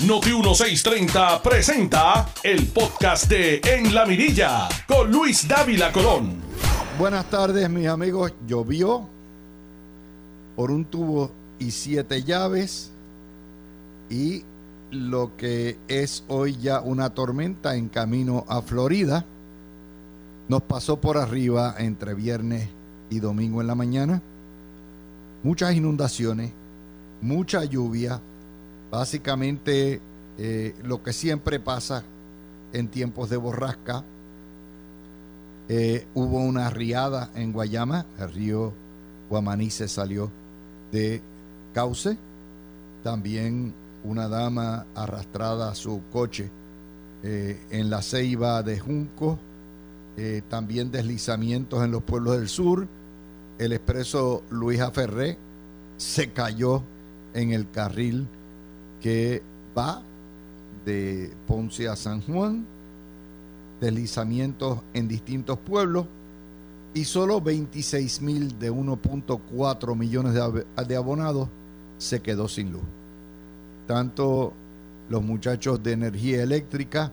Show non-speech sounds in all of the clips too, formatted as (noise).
Noti 1630 presenta el podcast de En la Mirilla con Luis Dávila Colón. Buenas tardes, mis amigos. Llovió por un tubo y siete llaves y lo que es hoy ya una tormenta en camino a Florida nos pasó por arriba entre viernes y domingo en la mañana. Muchas inundaciones, mucha lluvia, básicamente eh, lo que siempre pasa en tiempos de borrasca. Eh, hubo una riada en Guayama, el río Guamaní se salió de cauce. También una dama arrastrada a su coche eh, en la ceiba de Junco. también deslizamientos en los pueblos del sur. El expreso Luisa Ferré se cayó en el carril que va de Ponce a San Juan, deslizamientos en distintos pueblos y solo 26 mil de 1.4 millones de, abonados se quedó sin luz. Tanto los muchachos de energía eléctrica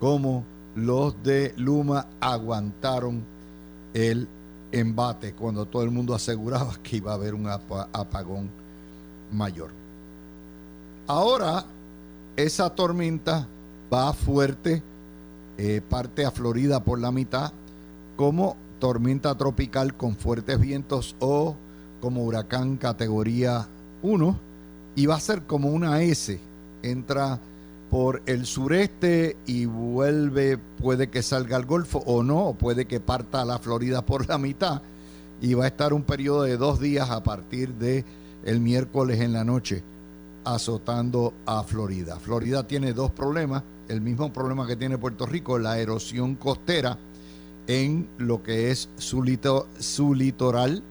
como los de Luma aguantaron el embate cuando todo el mundo aseguraba que iba a haber un apagón mayor. Ahora esa tormenta va fuerte, eh, parte a Florida por la mitad, como tormenta tropical con fuertes vientos o como huracán categoría 1 y va a ser como una S. Entra por el sureste y vuelve, puede que salga al Golfo o no, o puede que parta a la Florida por la mitad y va a estar un periodo de dos días a partir de el miércoles en la noche azotando a Florida. Florida tiene dos problemas, el mismo problema que tiene Puerto Rico, la erosión costera en lo que es su, litoral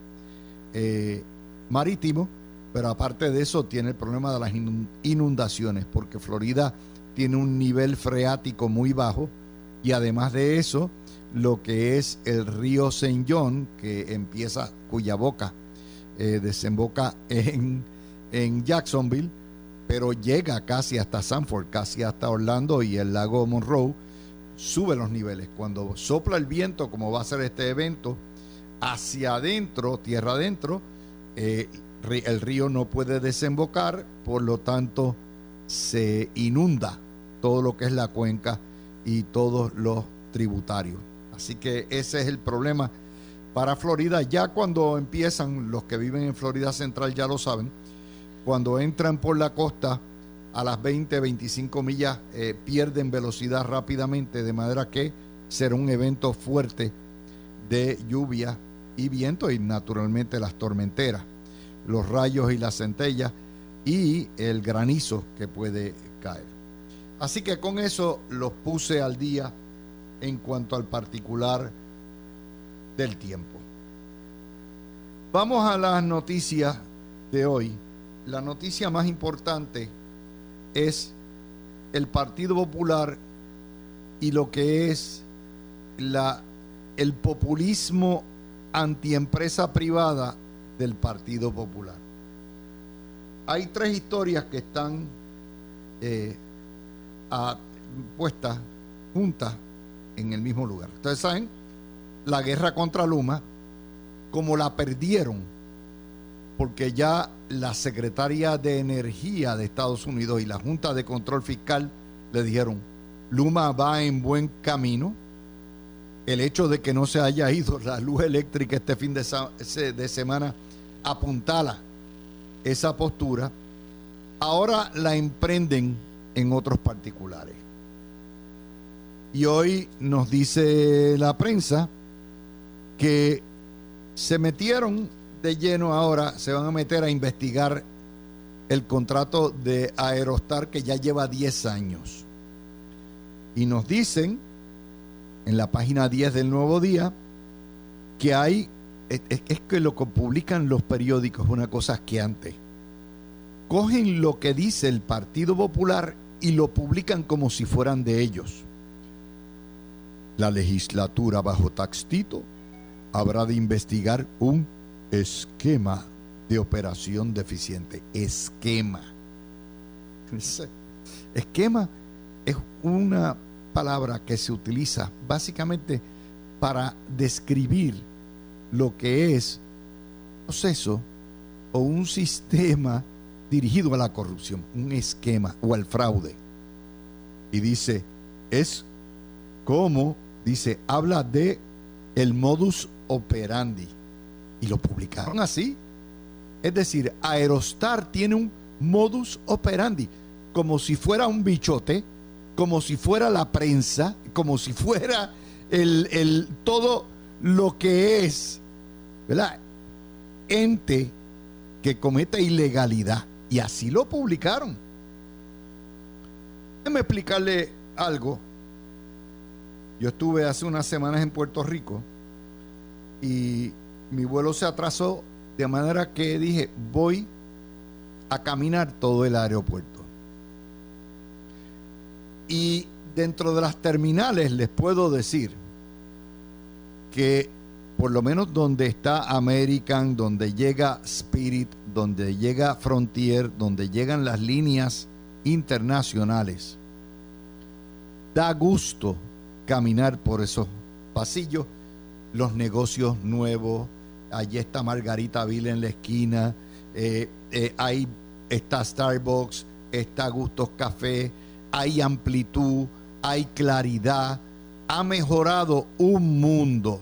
eh, marítimo, pero aparte de eso tiene el problema de las inundaciones, porque Florida tiene un nivel freático muy bajo y además de eso, lo que es el río St. John, que empieza, cuya boca eh, desemboca en, en Jacksonville, pero llega casi hasta Sanford, casi hasta Orlando y el lago Monroe, sube los niveles. Cuando sopla el viento, como va a ser este evento, hacia adentro, tierra adentro, eh, el río no puede desembocar, por lo tanto se inunda todo lo que es la cuenca y todos los tributarios. Así que ese es el problema para Florida. Ya cuando empiezan, los que viven en Florida Central ya lo saben, cuando entran por la costa a las 20, 25 millas, eh, pierden velocidad rápidamente, de manera que será un evento fuerte de lluvia y viento y naturalmente las tormenteras, los rayos y las centellas y el granizo que puede caer. Así que con eso los puse al día en cuanto al particular del tiempo. Vamos a las noticias de hoy la noticia más importante es el Partido Popular y lo que es el populismo antiempresa privada del Partido Popular. Hay tres historias que están eh, puestas juntas en el mismo lugar. Ustedes saben, la guerra contra Luma, como la perdieron porque ya la secretaria de Energía de Estados Unidos y la Junta de Control Fiscal le dijeron, Luma va en buen camino. El hecho de que no se haya ido la luz eléctrica este fin de, de semana apuntala esa postura. Ahora la emprenden en otros particulares. Y hoy nos dice la prensa que se metieron de lleno ahora se van a meter a investigar el contrato de Aerostar que ya lleva 10 años. Y nos dicen en la página 10 del Nuevo Día que hay, es, que lo que publican los periódicos, una cosa que antes. Cogen lo que dice el Partido Popular y lo publican como si fueran de ellos. La legislatura bajo Taxtito habrá de investigar un esquema de operación deficiente. Esquema. Esquema es una palabra que se utiliza básicamente para describir lo que es un proceso o un sistema dirigido a la corrupción, un esquema o al fraude. Y dice, es como, dice, habla de el modus operandi. Y lo publicaron así. Es decir, Aerostar tiene un modus operandi, como si fuera un bichote, como si fuera la prensa, como si fuera el, el todo lo que es, ¿verdad? Ente que cometa ilegalidad. Y así lo publicaron. Déjeme explicarle algo. Yo estuve hace unas semanas en Puerto Rico y mi vuelo se atrasó de manera que dije, voy a caminar todo el aeropuerto. Y dentro de las terminales les puedo decir que por lo menos donde está American, donde llega Spirit, donde llega Frontier, donde llegan las líneas internacionales, da gusto caminar por esos pasillos, los negocios nuevos, allí está Margarita Ville en la esquina, eh, eh, ahí está Starbucks, está Gustos Café, hay amplitud, hay claridad, ha mejorado un mundo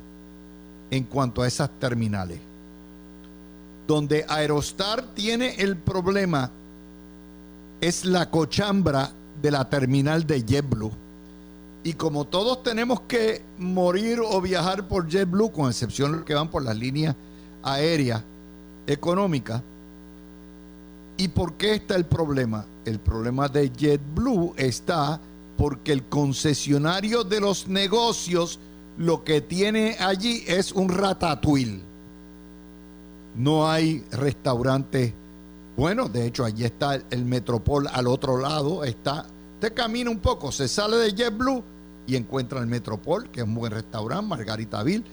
en cuanto a esas terminales. Donde Aerostar tiene el problema es la cochambra de la terminal de JetBlue. Y como todos tenemos que morir o viajar por JetBlue, con excepción los que van por las líneas aéreas económicas, ¿y por qué está el problema? El problema de JetBlue está porque el concesionario de los negocios lo que tiene allí es un ratatouille. No hay restaurantes bueno, de hecho, allí está el Metropol al otro lado. Está, usted camina un poco, se sale de JetBlue y encuentra el Metropol, que es un buen restaurante, Margaritaville.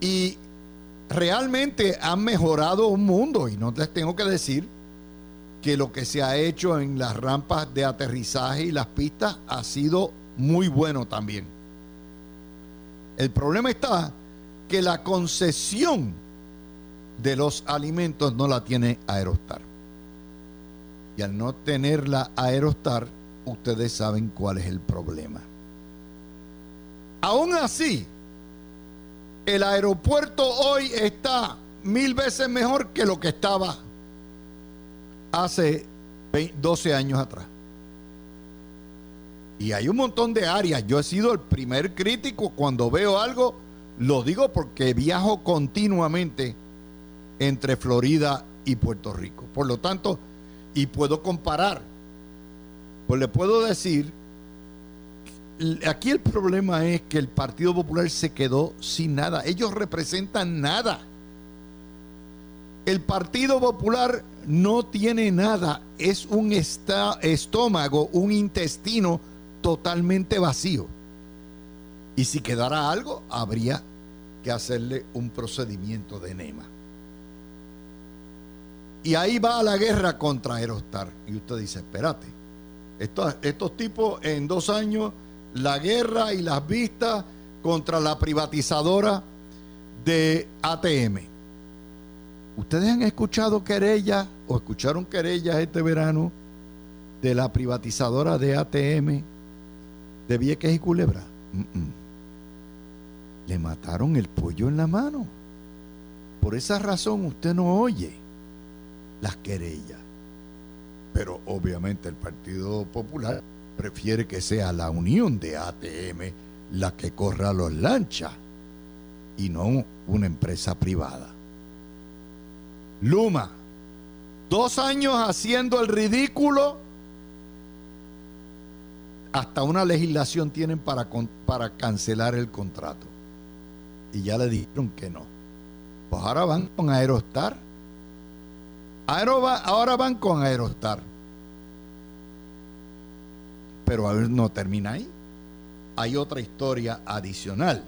Y realmente han mejorado un mundo. Y no les tengo que decir que lo que se ha hecho en las rampas de aterrizaje y las pistas ha sido muy bueno también. El problema está que la concesión de los alimentos no la tiene Aerostar. Y al no tenerla Aerostar, ustedes saben cuál es el problema. Aún así, el aeropuerto hoy está mil veces mejor que lo que estaba hace 12 años atrás. Y hay un montón de áreas. Yo he sido el primer crítico cuando veo algo, lo digo porque viajo continuamente entre Florida y Puerto Rico. Por lo tanto, y puedo comparar, pues le puedo decir, aquí el problema es que el Partido Popular se quedó sin nada. Ellos representan nada. El Partido Popular no tiene nada. Es un estómago, un intestino totalmente vacío. Y si quedara algo, habría que hacerle un procedimiento de enema. Y ahí va la guerra contra Aerostar. Y usted dice, espérate, estos tipos en dos años, la guerra y las vistas contra la privatizadora de ATM. ¿Ustedes han escuchado querellas o escucharon querellas este verano de la privatizadora de ATM de Vieques y Culebra? Le mataron el pollo en la mano. Por esa razón usted no oye las querellas. Pero obviamente el Partido Popular prefiere que sea la unión de ATM la que corra los lanchas y no una empresa privada. Luma, dos años haciendo el ridículo, hasta una legislación tienen para, para cancelar el contrato. Y ya le dijeron que no. Pues ahora van con Aerostar ahora van con Aerostar. Pero a ver, no termina ahí. Hay otra historia adicional.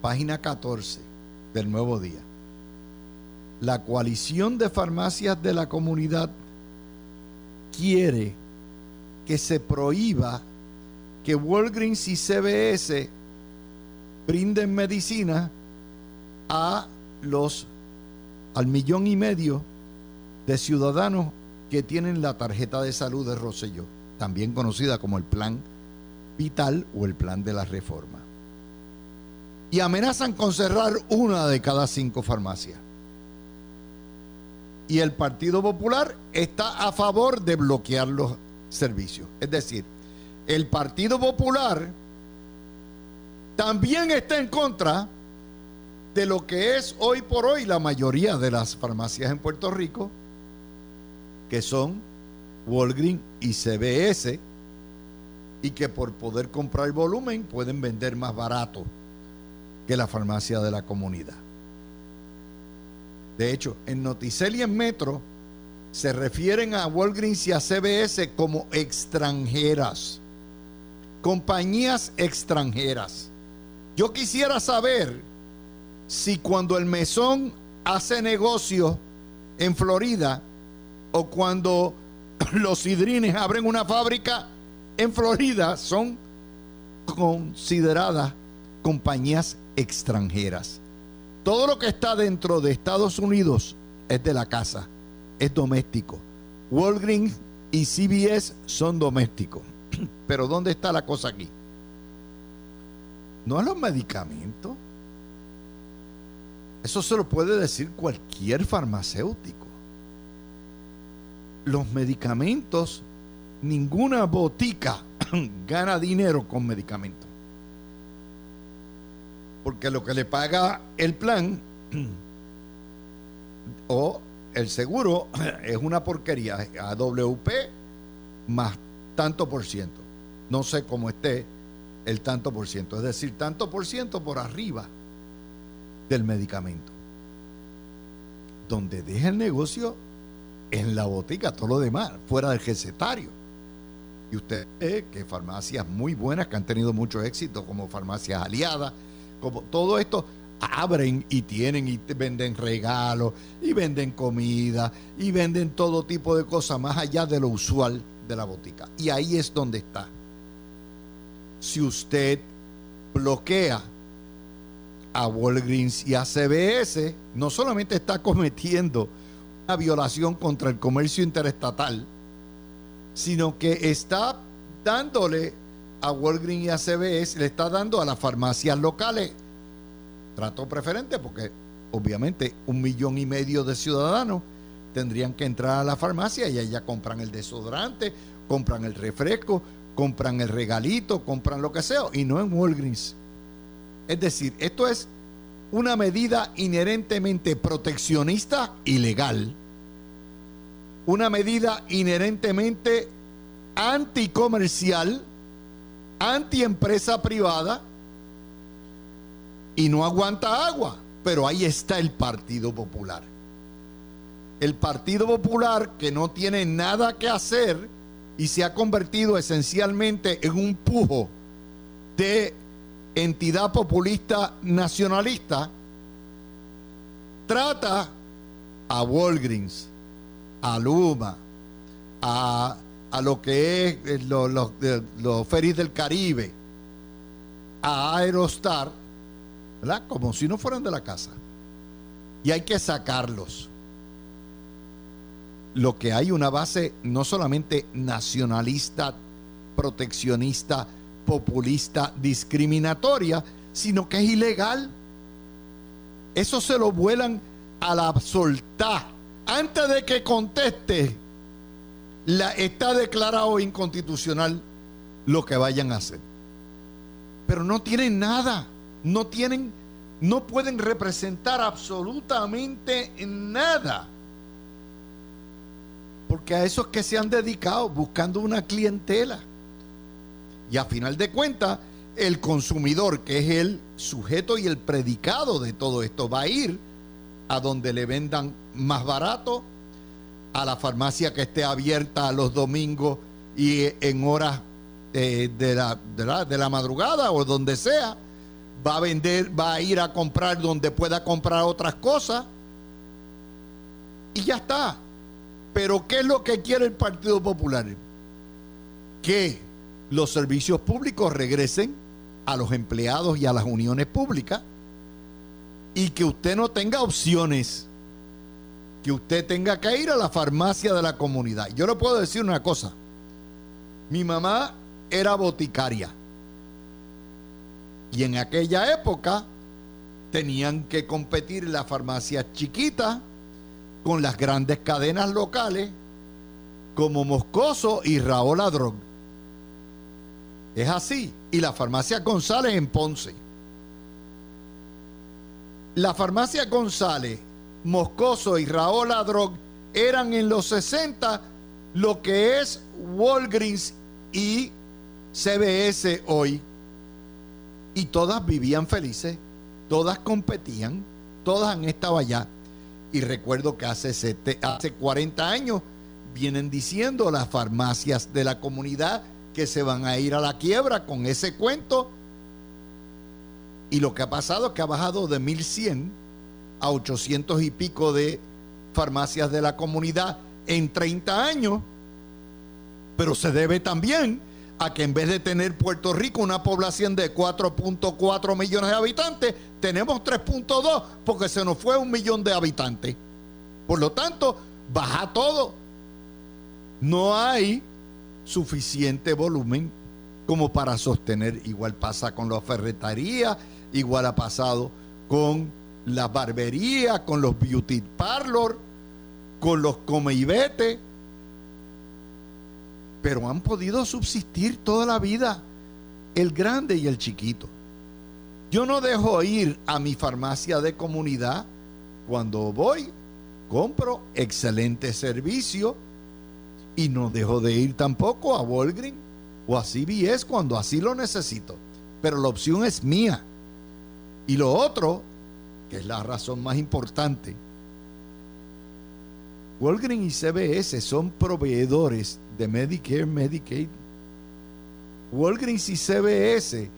Página 14 del Nuevo Día. La coalición de farmacias de la comunidad quiere que se prohíba que Walgreens y CBS brinden medicina a los al millón y medio de ciudadanos que tienen la tarjeta de salud de Rosselló, también conocida como el Plan Vital o el Plan de la Reforma. Y amenazan con cerrar una de cada cinco farmacias. Y el Partido Popular está a favor de bloquear los servicios. Es decir, el Partido Popular también está en contra de lo que es hoy por hoy la mayoría de las farmacias en Puerto Rico, que son Walgreens y CBS, y que por poder comprar volumen pueden vender más barato que la farmacia de la comunidad. De hecho, en Noticel y en Metro se refieren a Walgreens y a CBS como extranjeras, compañías extranjeras. Yo quisiera saber si cuando el mesón hace negocio en Florida o cuando (clears throat) los hidrines abren una fábrica en Florida son consideradas compañías extranjeras. Todo lo que está dentro de Estados Unidos es de la casa, es doméstico. Walgreens y CBS son domésticos. (clears throat) Pero ¿dónde está la cosa aquí? No es los medicamentos. Eso se lo puede decir cualquier farmacéutico. Los medicamentos, ninguna botica (clears throat) gana dinero con medicamentos. Porque lo que le paga el plan (clears throat) o el seguro (clears throat) es una porquería. AWP más tanto por ciento. No sé cómo esté el tanto por ciento. Es decir, tanto por ciento por arriba del medicamento. Donde deja el negocio en la botica, todo lo demás, fuera del recetario. Y usted ve que farmacias muy buenas que han tenido mucho éxito, como farmacias aliadas, como todo esto, abren y tienen y venden regalos y venden comida y venden todo tipo de cosas más allá de lo usual de la botica. Y ahí es donde está. Si usted bloquea a Walgreens y a CBS, no solamente está cometiendo una violación contra el comercio interestatal, sino que está dándole a Walgreens y a CBS, le está dando a las farmacias locales trato preferente porque obviamente un millón y medio de ciudadanos tendrían que entrar a la farmacia y allá compran el desodorante, compran el refresco, compran el regalito, compran lo que sea, y no en Walgreens. Es decir, esto es una medida inherentemente proteccionista y legal, una medida inherentemente anticomercial, antiempresa privada y no aguanta agua. Pero ahí está el Partido Popular. El Partido Popular que no tiene nada que hacer y se ha convertido esencialmente en un pujo de entidad populista nacionalista, trata a Walgreens, a Luma, a, lo que es eh, los, los ferries del Caribe, a Aerostar, ¿verdad? Como si no fueran de la casa. Y hay que sacarlos. Lo que hay una base no solamente nacionalista, proteccionista, populista, discriminatoria, sino que es ilegal. Eso se lo vuelan a la soltá. Antes de que conteste, la, está declarado inconstitucional lo que vayan a hacer. Pero no tienen nada no tienen, no pueden representar absolutamente nada. Porque a eso es que se han dedicado, buscando una clientela. Y a final de cuentas, el consumidor, que es el sujeto y el predicado de todo esto, va a ir a donde le vendan más barato, a la farmacia que esté abierta los domingos y en horas eh, de, la, de la madrugada o donde sea va a vender, va a ir a comprar donde pueda comprar otras cosas. Y ya está. Pero ¿qué es lo que quiere el Partido Popular? Que los servicios públicos regresen a los empleados y a las uniones públicas y que usted no tenga opciones, que usted tenga que ir a la farmacia de la comunidad. Yo le puedo decir una cosa, mi mamá era boticaria y en aquella época tenían que competir las farmacias chiquitas con las grandes cadenas locales como Moscoso y Raúl Ladrón. Es así. Y la farmacia González en Ponce. La farmacia González, Moscoso y Raúl Ladrón eran en los 60 lo que es Walgreens y CBS hoy. Y todas vivían felices, todas competían, todas han estado allá. Y recuerdo que hace, hace 40 años vienen diciendo las farmacias de la comunidad que se van a ir a la quiebra con ese cuento. Y lo que ha pasado es que ha bajado de 1100 a 800 y pico de farmacias de la comunidad en 30 años. Pero se debe también a que en vez de tener Puerto Rico una población de 4.4 millones de habitantes, tenemos 3.2 porque se nos fue un millón de habitantes. Por lo tanto, baja todo. No hay suficiente volumen como para sostener. Igual pasa con la ferretería, igual ha pasado con la barbería, con los beauty parlor, con los come y vete. Pero han podido subsistir toda la vida el grande y el chiquito. Yo no dejo ir a mi farmacia de comunidad. Cuando voy, compro excelente servicio y no dejo de ir tampoco a Walgreens o a CVS cuando así lo necesito. Pero la opción es mía. Y lo otro, que es la razón más importante, Walgreens y CVS son proveedores de Medicare, Medicaid. Walgreens y CVS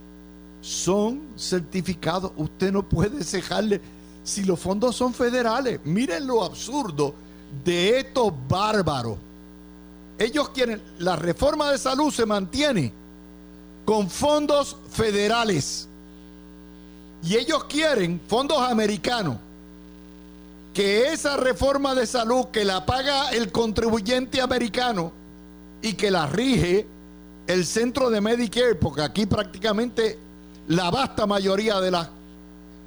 son certificados. Usted no puede cejarle si los fondos son federales. Miren lo absurdo de estos bárbaros ellos quieren, la reforma de salud se mantiene con fondos federales. Y ellos quieren fondos americanos. Que esa reforma de salud que la paga el contribuyente americano y que la rige el centro de Medicare, porque aquí prácticamente la vasta mayoría de las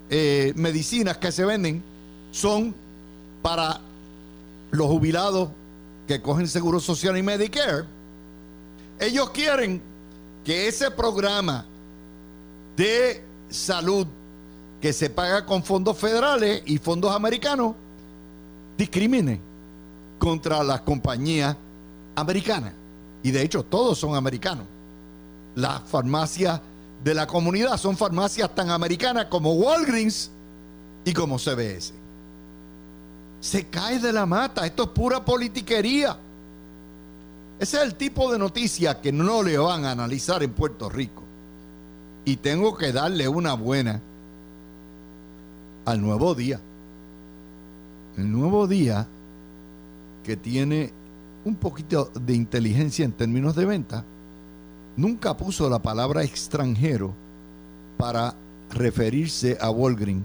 eh, medicinas que se venden son para los jubilados que cogen Seguro Social y Medicare, ellos quieren que ese programa de salud que se paga con fondos federales y fondos americanos discrimine contra las compañías americanas. Y de hecho todos son americanos. Las farmacias de la comunidad son farmacias tan americanas como Walgreens y como CBS se cae de la mata. Esto es pura politiquería. Ese es el tipo de noticia que no le van a analizar en Puerto Rico. Y tengo que darle una buena al nuevo día. El nuevo día que tiene un poquito de inteligencia en términos de venta, nunca puso la palabra extranjero para referirse a Walgreens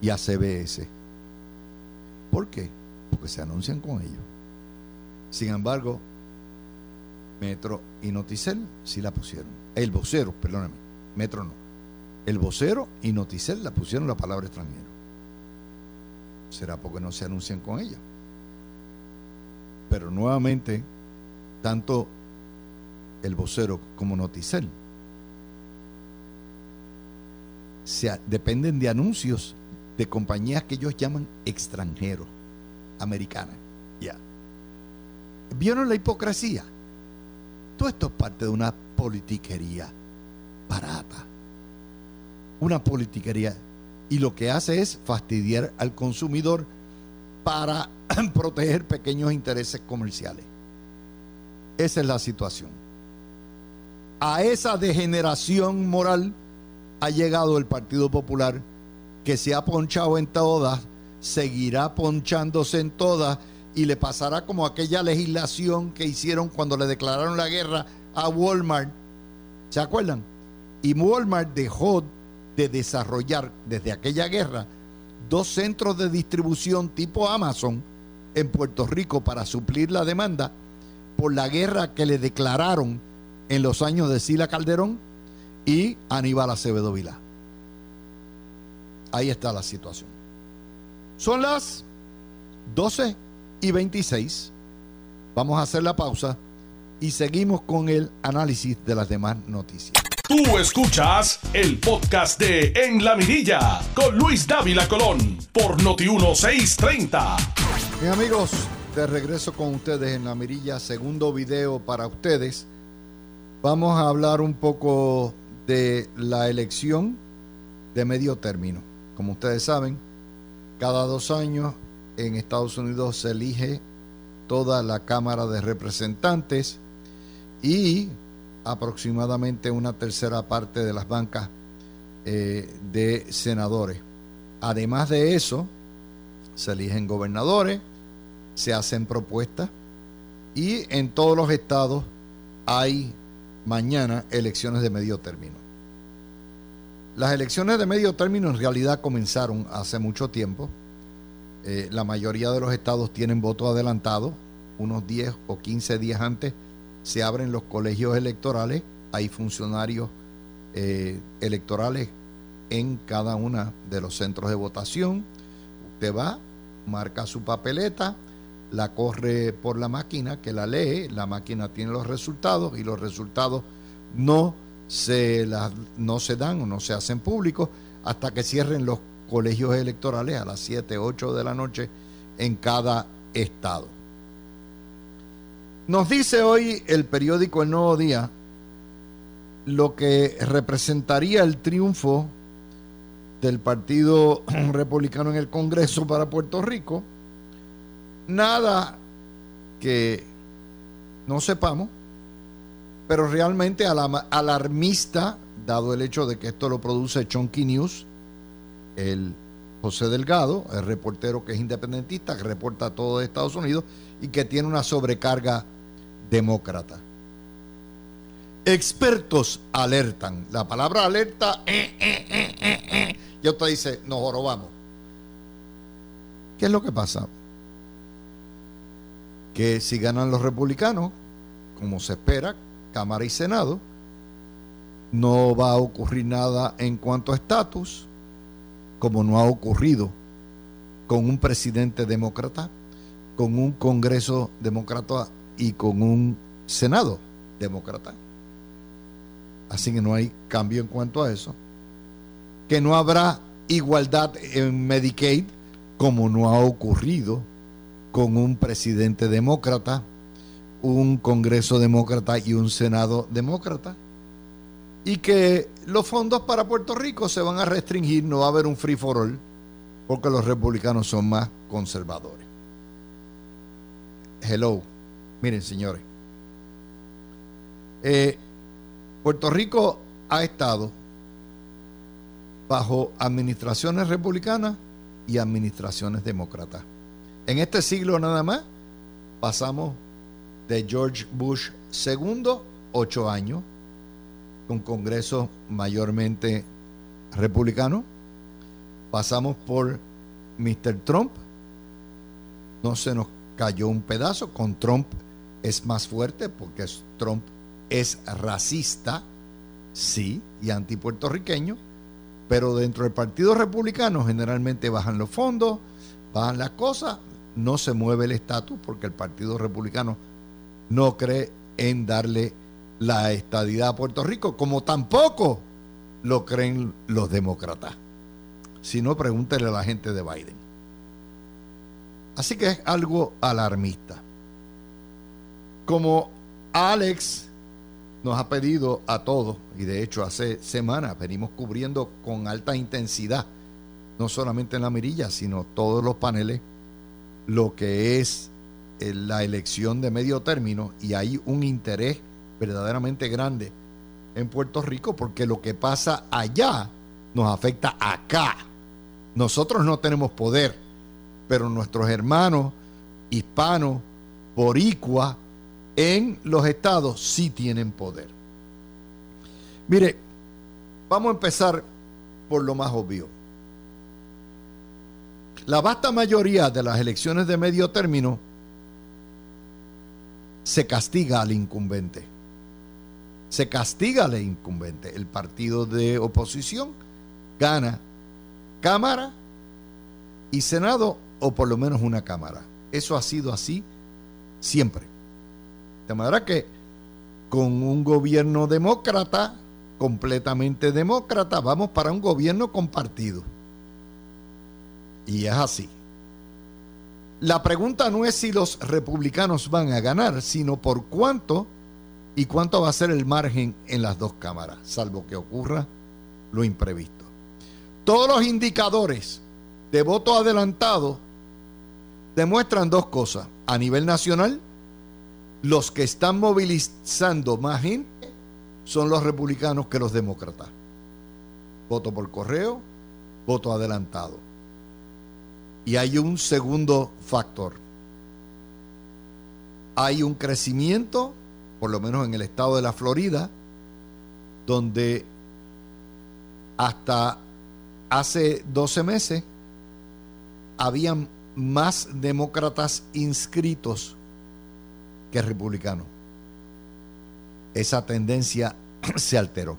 y a CBS. ¿Por qué? Porque se anuncian con ellos. Sin embargo, Metro y Noticel sí la pusieron. El vocero, perdóname, Metro no. El vocero y Noticel la pusieron la palabra extranjero. ¿Será porque no se anuncian con ella? Pero nuevamente, tanto el vocero como Noticel se, dependen de anuncios de compañías que ellos llaman extranjeros, americanas. Ya. ¿Vieron la hipocresía? Todo esto es parte de una politiquería barata. Una politiquería. Y lo que hace es fastidiar al consumidor para (clears throat) proteger pequeños intereses comerciales. Esa es la situación. A esa degeneración moral ha llegado el Partido Popular que se ha ponchado en todas, seguirá ponchándose en todas y le pasará como aquella legislación que hicieron cuando le declararon la guerra a Walmart. ¿Se acuerdan? Y Walmart dejó de desarrollar desde aquella guerra dos centros de distribución tipo Amazon en Puerto Rico para suplir la demanda por la guerra que le declararon en los años de Sila Calderón y Aníbal Acevedo Vilá. Ahí está la situación. Son las 12 y 26. Vamos a hacer la pausa y seguimos con el análisis de las demás noticias. Tú escuchas el podcast de En la Mirilla con Luis Dávila Colón por Noti1630. Bien amigos, de regreso con ustedes en la Mirilla, segundo video para ustedes. Vamos a hablar un poco de la elección de medio término. Como ustedes saben, cada dos años en Estados Unidos se elige toda la Cámara de Representantes y aproximadamente una tercera parte de las bancas eh, de senadores. Además de eso, se eligen gobernadores, se hacen propuestas y en todos los estados hay mañana elecciones de medio término. Las elecciones de medio término en realidad comenzaron hace mucho tiempo. Eh, la mayoría de los estados tienen voto adelantado, unos 10 o 15 días antes se abren los colegios electorales, hay funcionarios eh, electorales en cada uno de los centros de votación. Usted va, marca su papeleta, la corre por la máquina que la lee, la máquina tiene los resultados y los resultados no se, no se dan o no se hacen públicos hasta que cierren los colegios electorales a las 7, 8 de la noche en cada estado. Nos dice hoy el periódico El Nuevo Día lo que representaría el triunfo del Partido (clears throat) Republicano en el Congreso para Puerto Rico. Nada que no sepamos, pero realmente alarmista, dado el hecho de que esto lo produce Chonky News, el José Delgado, el reportero que es independentista, que reporta todo de Estados Unidos y que tiene una sobrecarga demócrata. Expertos alertan. La palabra alerta, eh, eh, eh, y usted dice, nos jorobamos. ¿Qué es lo que pasa? Que si ganan los republicanos, como se espera, Cámara y Senado, no va a ocurrir nada en cuanto a estatus, como no ha ocurrido con un presidente demócrata, con un Congreso demócrata y con un Senado demócrata. Así que no hay cambio en cuanto a eso. Que no habrá igualdad en Medicaid como no ha ocurrido con un presidente demócrata, un Congreso demócrata y un Senado demócrata. Y que los fondos para Puerto Rico se van a restringir, no va a haber un free for all, porque los republicanos son más conservadores. Hello. Miren, señores, eh, Puerto Rico ha estado bajo administraciones republicanas y administraciones demócratas. En este siglo nada más pasamos de George Bush II, ocho años, con congresos mayormente republicanos. Pasamos por Mr. Trump, no se nos cayó un pedazo, con Trump es más fuerte porque Trump es racista, sí, y antipuertorriqueño, pero dentro del Partido Republicano generalmente bajan los fondos, bajan las cosas, no se mueve el estatus porque el Partido Republicano no cree en darle la estadidad a Puerto Rico, como tampoco lo creen los demócratas. Si no, pregúntele a la gente de Biden. Así que es algo alarmista como Alex nos ha pedido a todos, y de hecho hace semanas venimos cubriendo con alta intensidad, no solamente en la mirilla, sino todos los paneles, lo que es la elección de medio término, y hay un interés verdaderamente grande en Puerto Rico, porque lo que pasa allá nos afecta acá. Nosotros no tenemos poder, pero nuestros hermanos hispanos, boricua, en los estados sí tienen poder. Mire, vamos a empezar por lo más obvio. La vasta mayoría de las elecciones de medio término se castiga al incumbente. Se castiga al incumbente. El partido de oposición gana Cámara y Senado o por lo menos una Cámara. Eso ha sido así siempre. De manera que con un gobierno demócrata, completamente demócrata, vamos para un gobierno compartido. Y es así. La pregunta no es si los republicanos van a ganar, sino por cuánto y cuánto va a ser el margen en las dos cámaras, salvo que ocurra lo imprevisto. Todos los indicadores de voto adelantado demuestran dos cosas. A nivel nacional, los que están movilizando más gente son los republicanos que los demócratas. Voto por correo, voto adelantado. Y hay un segundo factor. Hay un crecimiento, por lo menos en el estado de la Florida, donde hasta hace 12 meses habían más demócratas inscritos que republicanos. Esa tendencia (clears throat) se alteró.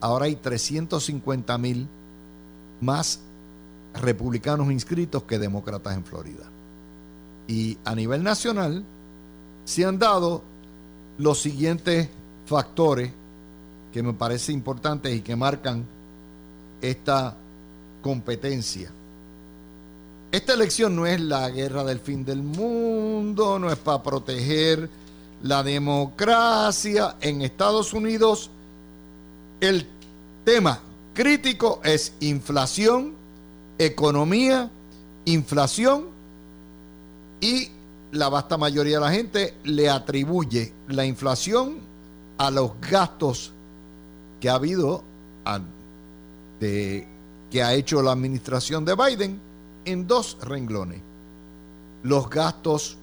Ahora hay 350 mil más republicanos inscritos que demócratas en Florida. Y a nivel nacional se han dado los siguientes factores que me parece importantes y que marcan esta competencia. Esta elección no es la guerra del fin del mundo, no es para proteger la democracia. En Estados Unidos el tema crítico es inflación economía, inflación y la vasta mayoría de la gente le atribuye la inflación a los gastos que ha habido de, que ha hecho la administración de Biden en dos renglones. Los gastos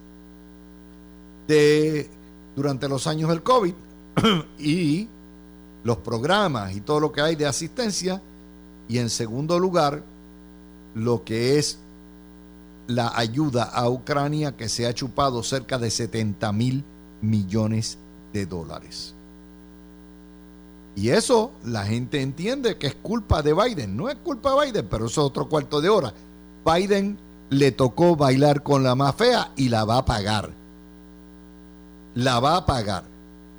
de durante los años del COVID (clears throat) y los programas y todo lo que hay de asistencia y en segundo lugar lo que es la ayuda a Ucrania que se ha chupado cerca de 70 mil millones de dólares. Y eso la gente entiende que es culpa de Biden. No es culpa de Biden, pero eso es otro cuarto de hora. Biden le tocó bailar con la más fea y la va a pagar. La va a pagar.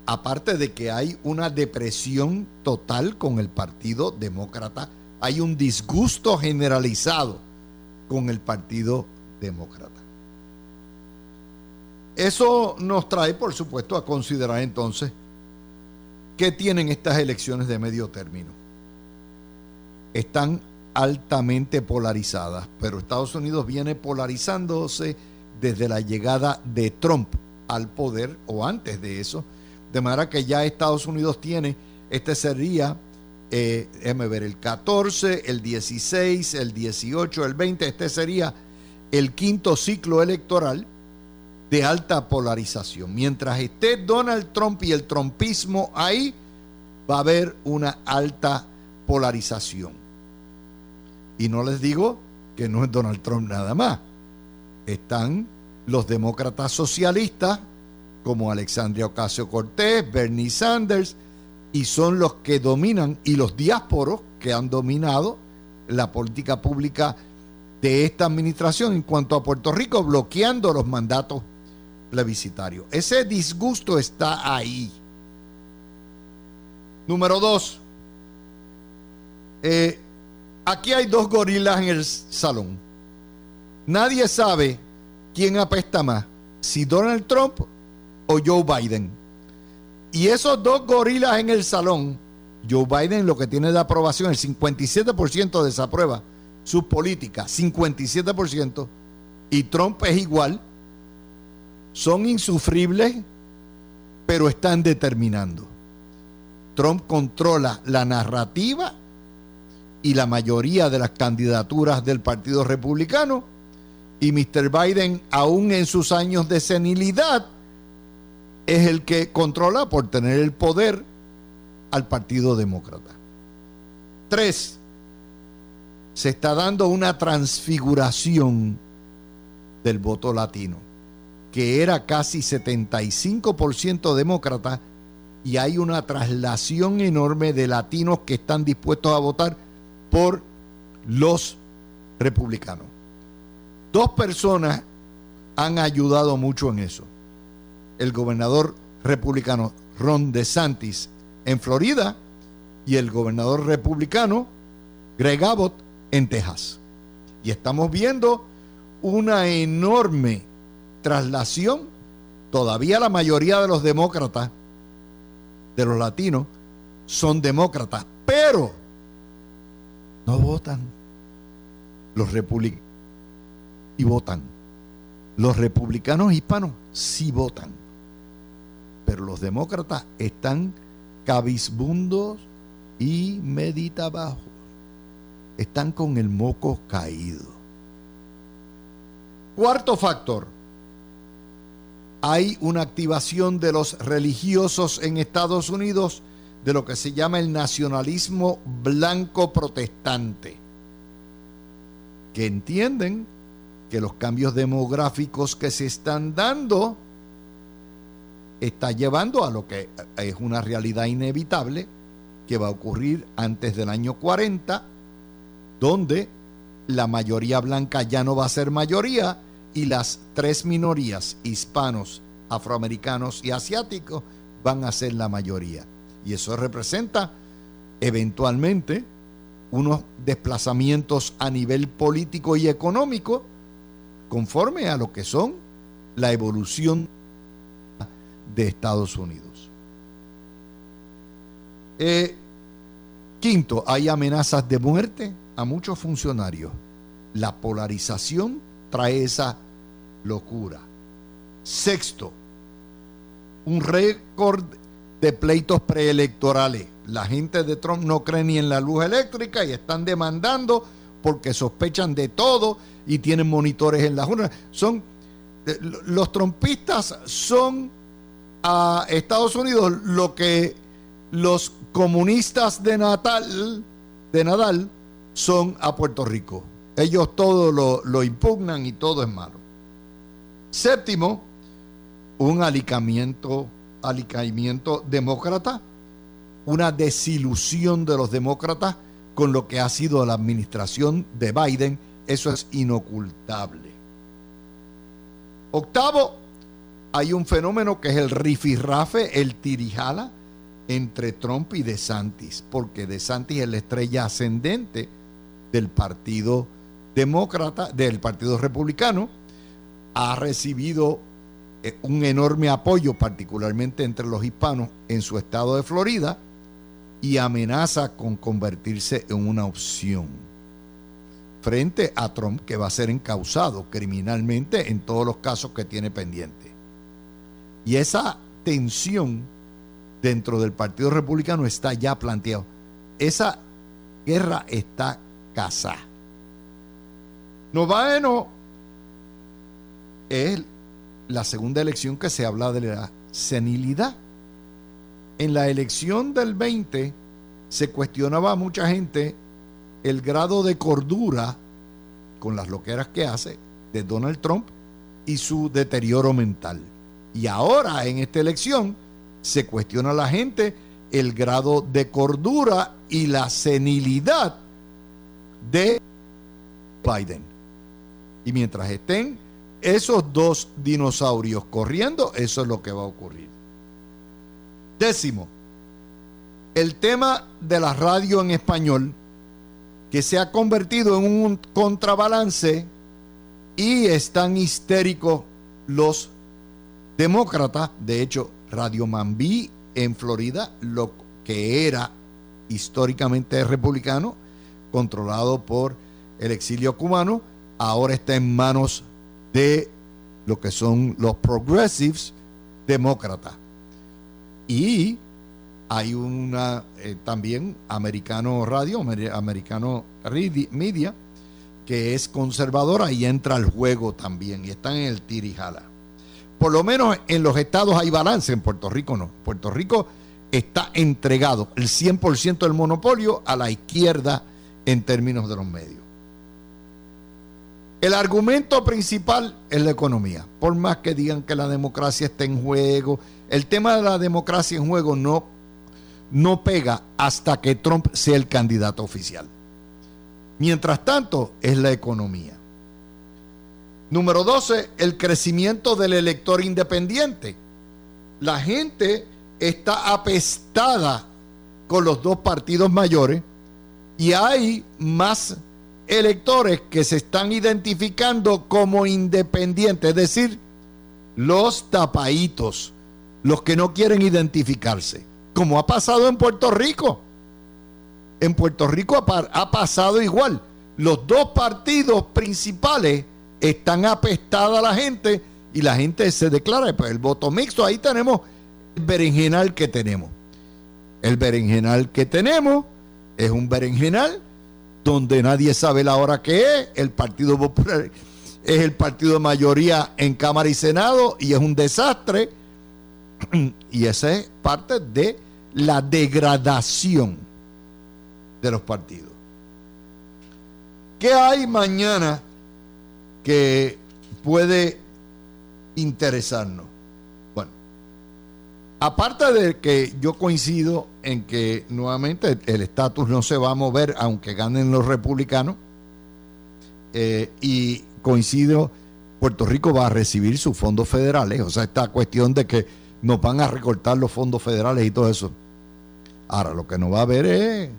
Aparte de que hay una depresión total con el Partido Demócrata hay un disgusto generalizado con el Partido Demócrata. Eso nos trae, por supuesto, a considerar entonces qué tienen estas elecciones de medio término. Están altamente polarizadas, pero Estados Unidos viene polarizándose desde la llegada de Trump al poder o antes de eso, de manera que ya Estados Unidos tiene, este sería eh, ver, el 14, el 16, el 18, el 20, este sería el quinto ciclo electoral de alta polarización. Mientras esté Donald Trump y el trumpismo ahí, va a haber una alta polarización. Y no les digo que no es Donald Trump nada más. Están los demócratas socialistas como Alexandria Ocasio Cortés, Bernie Sanders, y son los que dominan, y los diásporos que han dominado la política pública de esta administración en cuanto a Puerto Rico, bloqueando los mandatos plebiscitarios. Ese disgusto está ahí. Número dos, eh, aquí hay dos gorilas en el salón. Nadie sabe quién apesta más, si Donald Trump o Joe Biden. Y esos dos gorilas en el salón, Joe Biden lo que tiene de aprobación, el 57% desaprueba su política, 57%, y Trump es igual, son insufribles, pero están determinando. Trump controla la narrativa y la mayoría de las candidaturas del Partido Republicano Y Mr. Biden, aún en sus años de senilidad, es el que controla por tener el poder al Partido Demócrata. Tres, se está dando una transfiguración del voto latino, que era casi 75% demócrata, y hay una traslación enorme de latinos que están dispuestos a votar por los republicanos. Dos personas han ayudado mucho en eso. El gobernador republicano Ron DeSantis en Florida y el gobernador republicano Greg Abbott en Texas. Y estamos viendo una enorme traslación. Todavía la mayoría de los demócratas, de los latinos, son demócratas, pero no votan. Los republicanos y votan. Los republicanos hispanos sí votan. Pero los demócratas están cabizbundos y meditabajos. Están con el moco caído. Cuarto factor. Hay una activación de los religiosos en Estados Unidos de lo que se llama el nacionalismo blanco protestante, que entienden que los cambios demográficos que se están dando está llevando a lo que es una realidad inevitable que va a ocurrir antes del año 40, donde la mayoría blanca ya no va a ser mayoría y las tres minorías, hispanos, afroamericanos y asiáticos, van a ser la mayoría. Y eso representa eventualmente unos desplazamientos a nivel político y económico conforme a lo que son la evolución de Estados Unidos. Eh, quinto, hay amenazas de muerte a muchos funcionarios. La polarización trae esa locura. Sexto, un récord de pleitos preelectorales. La gente de Trump no cree ni en la luz eléctrica y están demandando porque sospechan de todo y tienen monitores en las urnas. Son eh, los trompistas son a Estados Unidos lo que los comunistas de Natal de Nadal son a Puerto Rico. Ellos todo lo, lo impugnan y todo es malo. Séptimo, un alicamiento alicaimiento demócrata, una desilusión de los demócratas con lo que ha sido la administración de Biden, eso es inocultable. Octavo, hay un fenómeno que es el rifirrafe, el tirijala entre Trump y DeSantis, porque DeSantis es la estrella ascendente del Partido Demócrata, del Partido Republicano, ha recibido eh, un enorme apoyo, particularmente entre los hispanos, en su estado de Florida y amenaza con convertirse en una opción frente a Trump, que va a ser encausado criminalmente en todos los casos que tiene pendiente. Y esa tensión dentro del Partido Republicano está ya planteado. Esa guerra está casada. Noveno es la segunda elección que se habla de la senilidad. En la elección del 20 se cuestionaba a mucha gente el grado de cordura con las loqueras que hace de Donald Trump y su deterioro mental. Y ahora en esta elección se cuestiona a la gente el grado de cordura y la senilidad de Biden. Y mientras estén esos dos dinosaurios corriendo, eso es lo que va a ocurrir. Décimo, el tema de la radio en español, que se ha convertido en un contrabalance y están histéricos los demócratas. De hecho, Radio Mambí en Florida, lo que era históricamente republicano, controlado por el exilio cubano, ahora está en manos de lo que son los progressives demócratas. Y hay una eh, también americano radio, americano media, que es conservadora y entra al juego también y están en el tirijala. Por lo menos en los estados hay balance, en Puerto Rico no. Puerto Rico está entregado el 100% del monopolio a la izquierda en términos de los medios. El argumento principal es la economía. Por más que digan que la democracia está en juego, el tema de la democracia en juego no, no pega hasta que Trump sea el candidato oficial. Mientras tanto, es la economía. Número 12, el crecimiento del elector independiente. La gente está apestada con los dos partidos mayores y hay más electores que se están identificando como independientes, es decir, los tapaitos, los que no quieren identificarse, como ha pasado en Puerto Rico. En Puerto Rico ha, pasado igual. Los dos partidos principales están apestadas a la gente y la gente se declara, pues el voto mixto, ahí tenemos el berenjenal que tenemos. El berenjenal que tenemos es un berenjenal donde nadie sabe la hora que es. El Partido Popular es el partido de mayoría en Cámara y Senado y es un desastre. (clears throat) Y esa es parte de la degradación de los partidos. ¿Qué hay mañana que puede interesarnos? Aparte de que yo coincido en que nuevamente el estatus no se va a mover aunque ganen los republicanos, eh, y coincido, Puerto Rico va a recibir sus fondos federales, o sea, esta cuestión de que nos van a recortar los fondos federales y todo eso. Ahora, lo que no va a haber es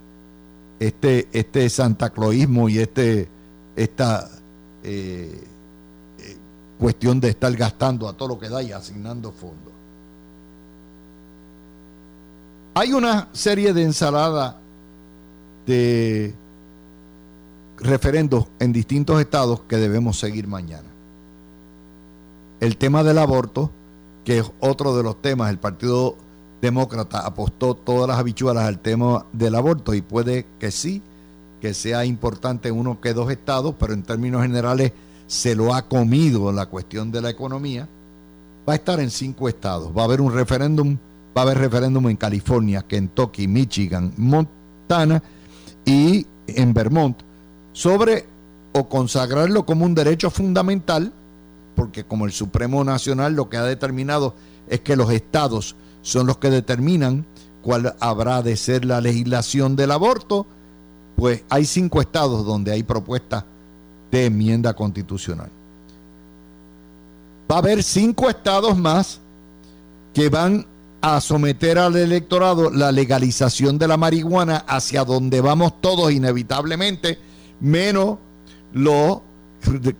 este, este santacloísmo y este, esta eh, eh, cuestión de estar gastando a todo lo que da y asignando fondos. Hay una serie de ensaladas de referendos en distintos estados que debemos seguir mañana. El tema del aborto, que es otro de los temas, el Partido Demócrata apostó todas las habichuelas al tema del aborto y puede que sí, que sea importante uno que dos estados, pero en términos generales se lo ha comido la cuestión de la economía. Va a estar en cinco estados. Va a haber un referéndum va a haber referéndum en California, Kentucky, Michigan, Montana y en Vermont sobre o consagrarlo como un derecho fundamental, porque como el Supremo Nacional lo que ha determinado es que los estados son los que determinan cuál habrá de ser la legislación del aborto, pues hay cinco estados donde hay propuestas de enmienda constitucional. Va a haber cinco estados más que van a someter al electorado la legalización de la marihuana hacia donde vamos todos inevitablemente, menos los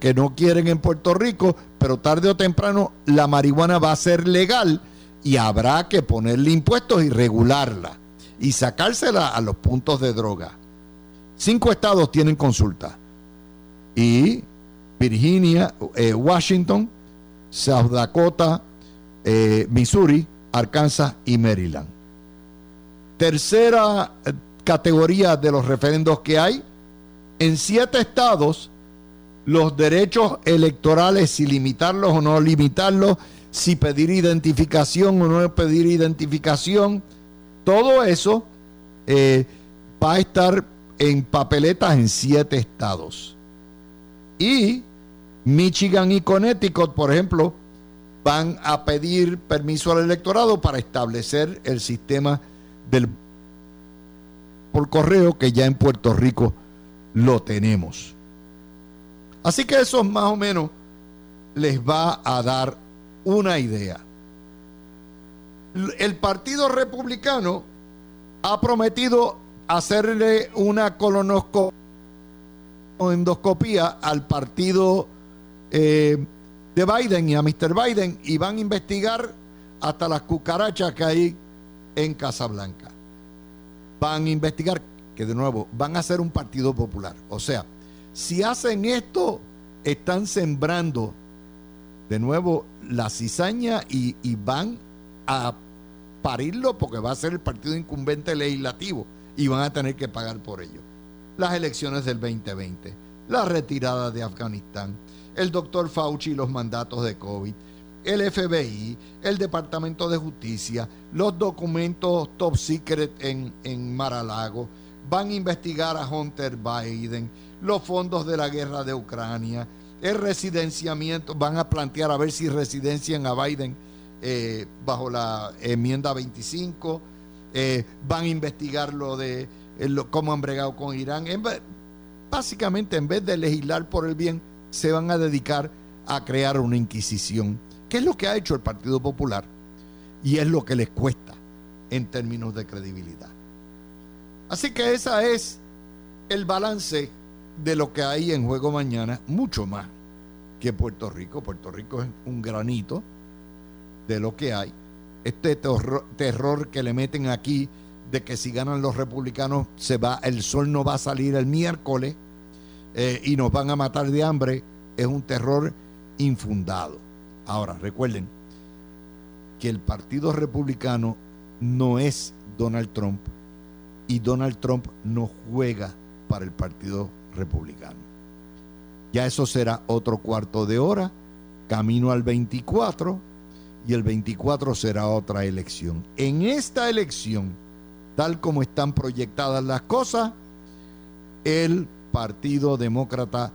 que no quieren en Puerto Rico, pero tarde o temprano la marihuana va a ser legal y habrá que ponerle impuestos y regularla y sacársela a los puntos de droga. Cinco estados tienen consulta y Virginia, eh, Washington, South Dakota, eh, Missouri, Arkansas y Maryland. Tercera eh, categoría de los referendos que hay, en siete estados los derechos electorales, si limitarlos o no limitarlos, si pedir identificación o no pedir identificación, todo eso va a estar en papeletas en siete estados. Y Michigan y Connecticut, por ejemplo, van a pedir permiso al electorado para establecer el sistema del por correo que ya en Puerto Rico lo tenemos. Así que eso más o menos les va a dar una idea. El Partido Republicano ha prometido hacerle una colonoscopia al Partido eh, de Biden y a Mr. Biden y van a investigar hasta las cucarachas que hay en Casablanca. Van a investigar que de nuevo van a ser un partido popular. O sea, si hacen esto, están sembrando de nuevo la cizaña y, y van a parirlo porque va a ser el partido incumbente legislativo y van a tener que pagar por ello. Las elecciones del 2020 la retirada de Afganistán, el doctor Fauci y los mandatos de COVID, el FBI, el Departamento de Justicia, los documentos top secret en, en Maralago, van a investigar a Hunter Biden, los fondos de la guerra de Ucrania, el residenciamiento, van a plantear a ver si residencian a Biden eh, bajo la enmienda 25, eh, van a investigar lo de eh, cómo han bregado con Irán. básicamente, en vez de legislar por el bien, se van a dedicar a crear una inquisición, que es lo que ha hecho el Partido Popular y es lo que les cuesta en términos de credibilidad. Así que esa es el balance de lo que hay en juego mañana, mucho más que Puerto Rico. Puerto Rico es un granito de lo que hay. Este terror, que le meten aquí de que si ganan los republicanos se va, el sol no va a salir el miércoles eh, y nos van a matar de hambre, es un terror infundado. Ahora, recuerden que el Partido Republicano no es Donald Trump y Donald Trump no juega para el Partido republicano. Ya eso será otro cuarto de hora, camino al 24, y el 24 será otra elección. En esta elección, tal como están proyectadas las cosas, el Partido Demócrata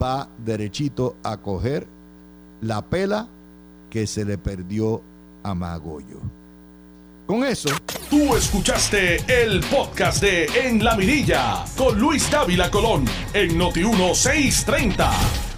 va derechito a coger la pela que se le perdió a Magoyo. Con eso. Tú escuchaste el podcast de En la Mirilla con Luis Dávila Colón en Noti 1630.